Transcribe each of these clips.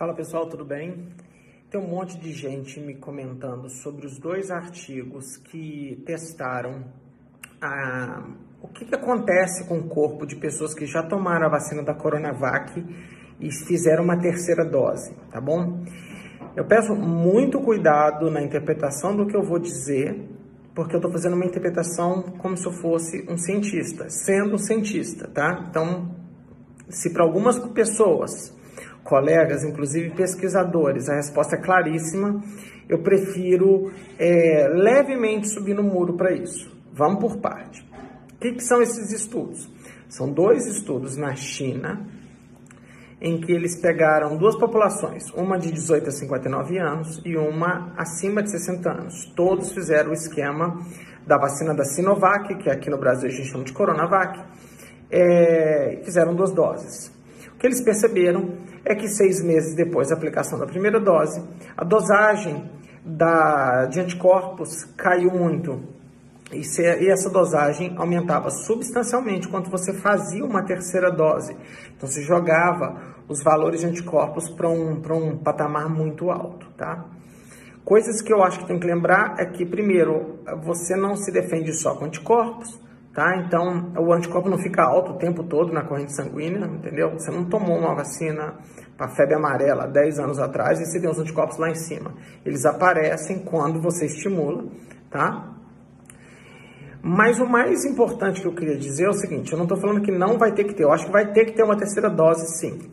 Fala pessoal, tudo bem? Tem um monte de gente me comentando sobre os dois artigos que testaram a, o que, que acontece com o corpo de pessoas que já tomaram a vacina da Coronavac e fizeram uma terceira dose, tá bom? Eu peço muito cuidado na interpretação do que eu vou dizer, porque eu estou fazendo uma interpretação como se eu fosse um cientista, sendo um cientista, tá? Então, se para algumas pessoas colegas, inclusive pesquisadores, a resposta é claríssima. Eu prefiro é, levemente subir no muro para isso. Vamos por parte. O que, que são esses estudos? São dois estudos na China, em que eles pegaram duas populações, uma de 18 a 59 anos e uma acima de 60 anos. Todos fizeram o esquema da vacina da Sinovac, que aqui no Brasil a gente chama de Coronavac, é, fizeram duas doses. O que eles perceberam é que seis meses depois da aplicação da primeira dose, a dosagem da, de anticorpos caiu muito. E, se, e, essa dosagem aumentava substancialmente quando você fazia uma terceira dose. Então, se jogava os valores de anticorpos para um, um patamar muito alto, tá? Coisas que eu acho que tem que lembrar é que, primeiro, você não se defende só com anticorpos, tá? Então, o anticorpo não fica alto o tempo todo na corrente sanguínea, entendeu? Você não tomou uma vacina para febre amarela 10 anos atrás e você tem os anticorpos lá em cima. Eles aparecem quando você estimula, tá? Mas o mais importante que eu queria dizer é o seguinte, eu não estou falando que não vai ter que ter, eu acho que vai ter que ter uma terceira dose sim.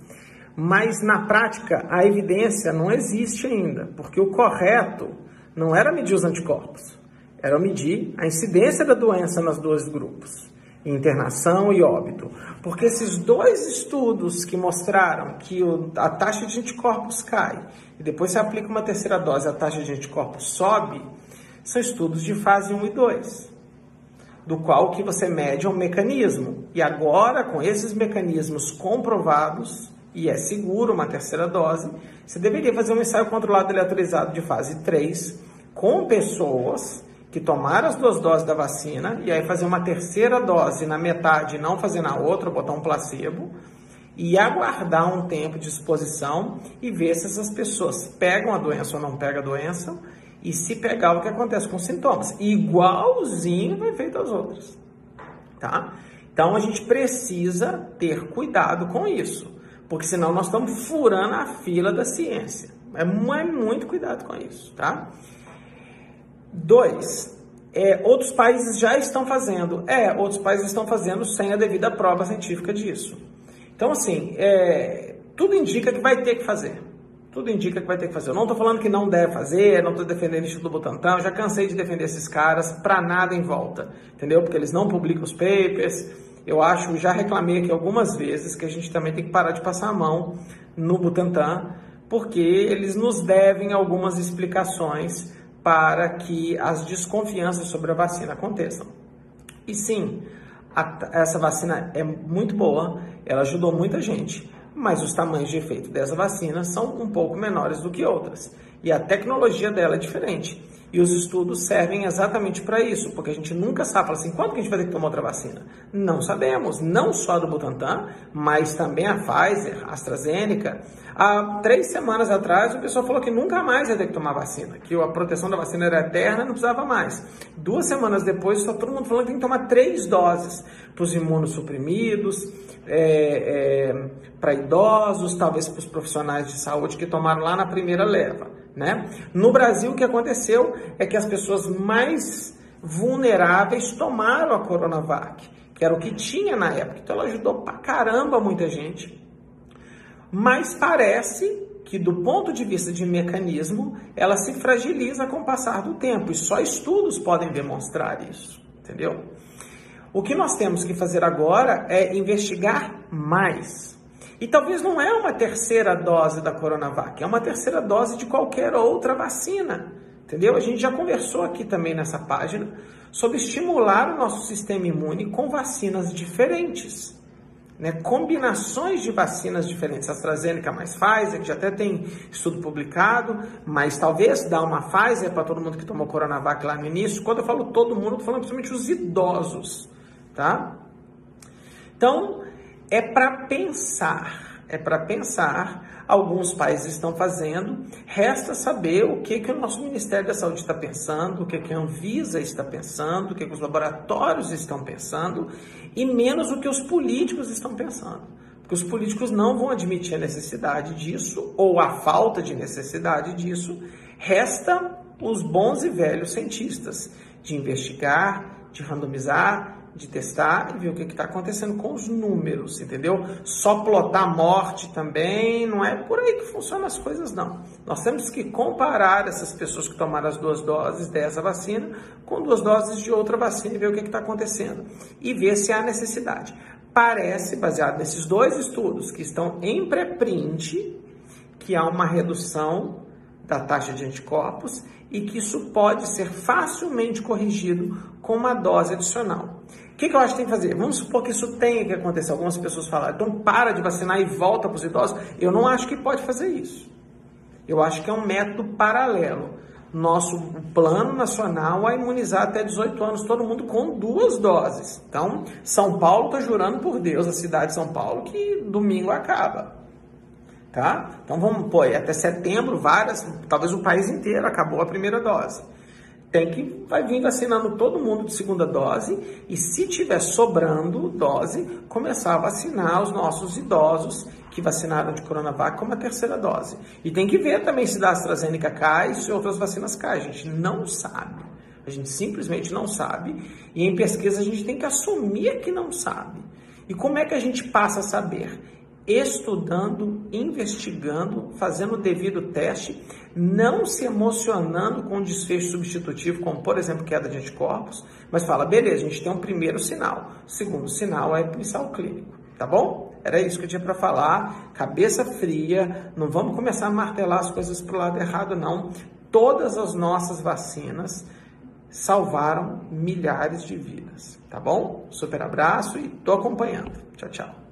Mas na prática, a evidência não existe ainda, porque o correto não era medir os anticorpos era medir a incidência da doença nos dois grupos, internação e óbito. Porque esses dois estudos que mostraram que o, a taxa de anticorpos cai e depois se aplica uma terceira dose, a taxa de anticorpos sobe, são estudos de fase 1 e 2, do qual que você mede um mecanismo. E agora, com esses mecanismos comprovados, e é seguro uma terceira dose, você deveria fazer um ensaio controlado aleatorizado de fase 3 com pessoas que tomaram as duas doses da vacina e aí fazer uma terceira dose na metade, não fazer na outra, botar um placebo e aguardar um tempo de exposição e ver se essas pessoas pegam a doença ou não pegam a doença e se pegar o que acontece com os sintomas. Igualzinho vai feito às outras, tá? Então a gente precisa ter cuidado com isso, porque senão nós estamos furando a fila da ciência. É, é muito cuidado com isso, tá? Dois, é, outros países já estão fazendo. É, outros países estão fazendo sem a devida prova científica disso. Então, assim, é, tudo indica que vai ter que fazer. Tudo indica que vai ter que fazer. Eu não estou falando que não deve fazer, não estou defendendo o Instituto Butantan, já cansei de defender esses caras para nada em volta, entendeu? Porque eles não publicam os papers. Eu acho, já reclamei aqui algumas vezes que a gente também tem que parar de passar a mão no Butantan, porque eles nos devem algumas explicações para que as desconfianças sobre a vacina aconteçam. E sim, a, essa vacina é muito boa, ela ajudou muita gente, mas os tamanhos de efeito dessa vacina são um pouco menores do que outras. E a tecnologia dela é diferente. E os estudos servem exatamente para isso, porque a gente nunca sabe, assim, quando que a gente vai ter que tomar outra vacina? Não sabemos, não só do Butantan, mas também a Pfizer, a AstraZeneca. Há três semanas atrás, o pessoal falou que nunca mais ia ter que tomar vacina, que a proteção da vacina era eterna, não precisava mais. Duas semanas depois, só todo mundo falando que tem que tomar três doses para os imunossuprimidos, é, é, para idosos, talvez para os profissionais de saúde que tomaram lá na primeira leva. Né? No Brasil, o que aconteceu é que as pessoas mais vulneráveis tomaram a Coronavac, que era o que tinha na época. Então, ela ajudou pra caramba muita gente. Mas parece que, do ponto de vista de mecanismo, ela se fragiliza com o passar do tempo. E só estudos podem demonstrar isso, entendeu? O que nós temos que fazer agora é investigar mais. E talvez não é uma terceira dose da Coronavac, é uma terceira dose de qualquer outra vacina. Entendeu? A gente já conversou aqui também nessa página sobre estimular o nosso sistema imune com vacinas diferentes. Né? Combinações de vacinas diferentes. AstraZeneca mais Pfizer, que já até tem estudo publicado, mas talvez dar uma Pfizer para todo mundo que tomou Coronavac lá no início. Quando eu falo todo mundo, eu estou falando principalmente os idosos. Tá? Então, é para pensar, é para pensar alguns países estão fazendo. Resta saber o que, que o nosso Ministério da Saúde está pensando, o que, que a Anvisa está pensando, o que, que os laboratórios estão pensando, e menos o que os políticos estão pensando. Porque os políticos não vão admitir a necessidade disso, ou a falta de necessidade disso. Resta os bons e velhos cientistas de investigar, de randomizar, de testar e ver o que está acontecendo com os números, entendeu? Só plotar morte também, não é por aí que funcionam as coisas, não. Nós temos que comparar essas pessoas que tomaram as duas doses dessa vacina com duas doses de outra vacina e ver o que está acontecendo. E ver se há necessidade. Parece, baseado nesses dois estudos que estão em pré-print, que há uma redução da taxa de anticorpos e que isso pode ser facilmente corrigido com uma dose adicional. O que, que, eu acho que tem que fazer? Vamos supor que isso tenha que acontecer. Algumas pessoas falam, então para de vacinar e volta para os idosos. Eu não acho que pode fazer isso. Eu acho que é um método paralelo. Nosso plano nacional é imunizar até 18 anos todo mundo com duas doses. Então, São Paulo está jurando por Deus, a cidade de São Paulo, que domingo acaba. Tá? Então vamos pôr até setembro, várias, talvez o país inteiro acabou a primeira dose tem que vai vir vacinando todo mundo de segunda dose e se tiver sobrando dose, começar a vacinar os nossos idosos que vacinaram de Coronavac como a terceira dose. E tem que ver também se da AstraZeneca cai se outras vacinas caem. A gente não sabe. A gente simplesmente não sabe. E em pesquisa a gente tem que assumir que não sabe. E como é que a gente passa a saber? Estudando, investigando, fazendo o devido teste, não se emocionando com um desfecho substitutivo, como por exemplo queda de anticorpos, mas fala, beleza, a gente tem um primeiro sinal, o segundo sinal é o clínico, tá bom? Era isso que eu tinha para falar, cabeça fria, não vamos começar a martelar as coisas para o lado errado não, todas as nossas vacinas salvaram milhares de vidas, tá bom? Super abraço e tô acompanhando. Tchau, tchau.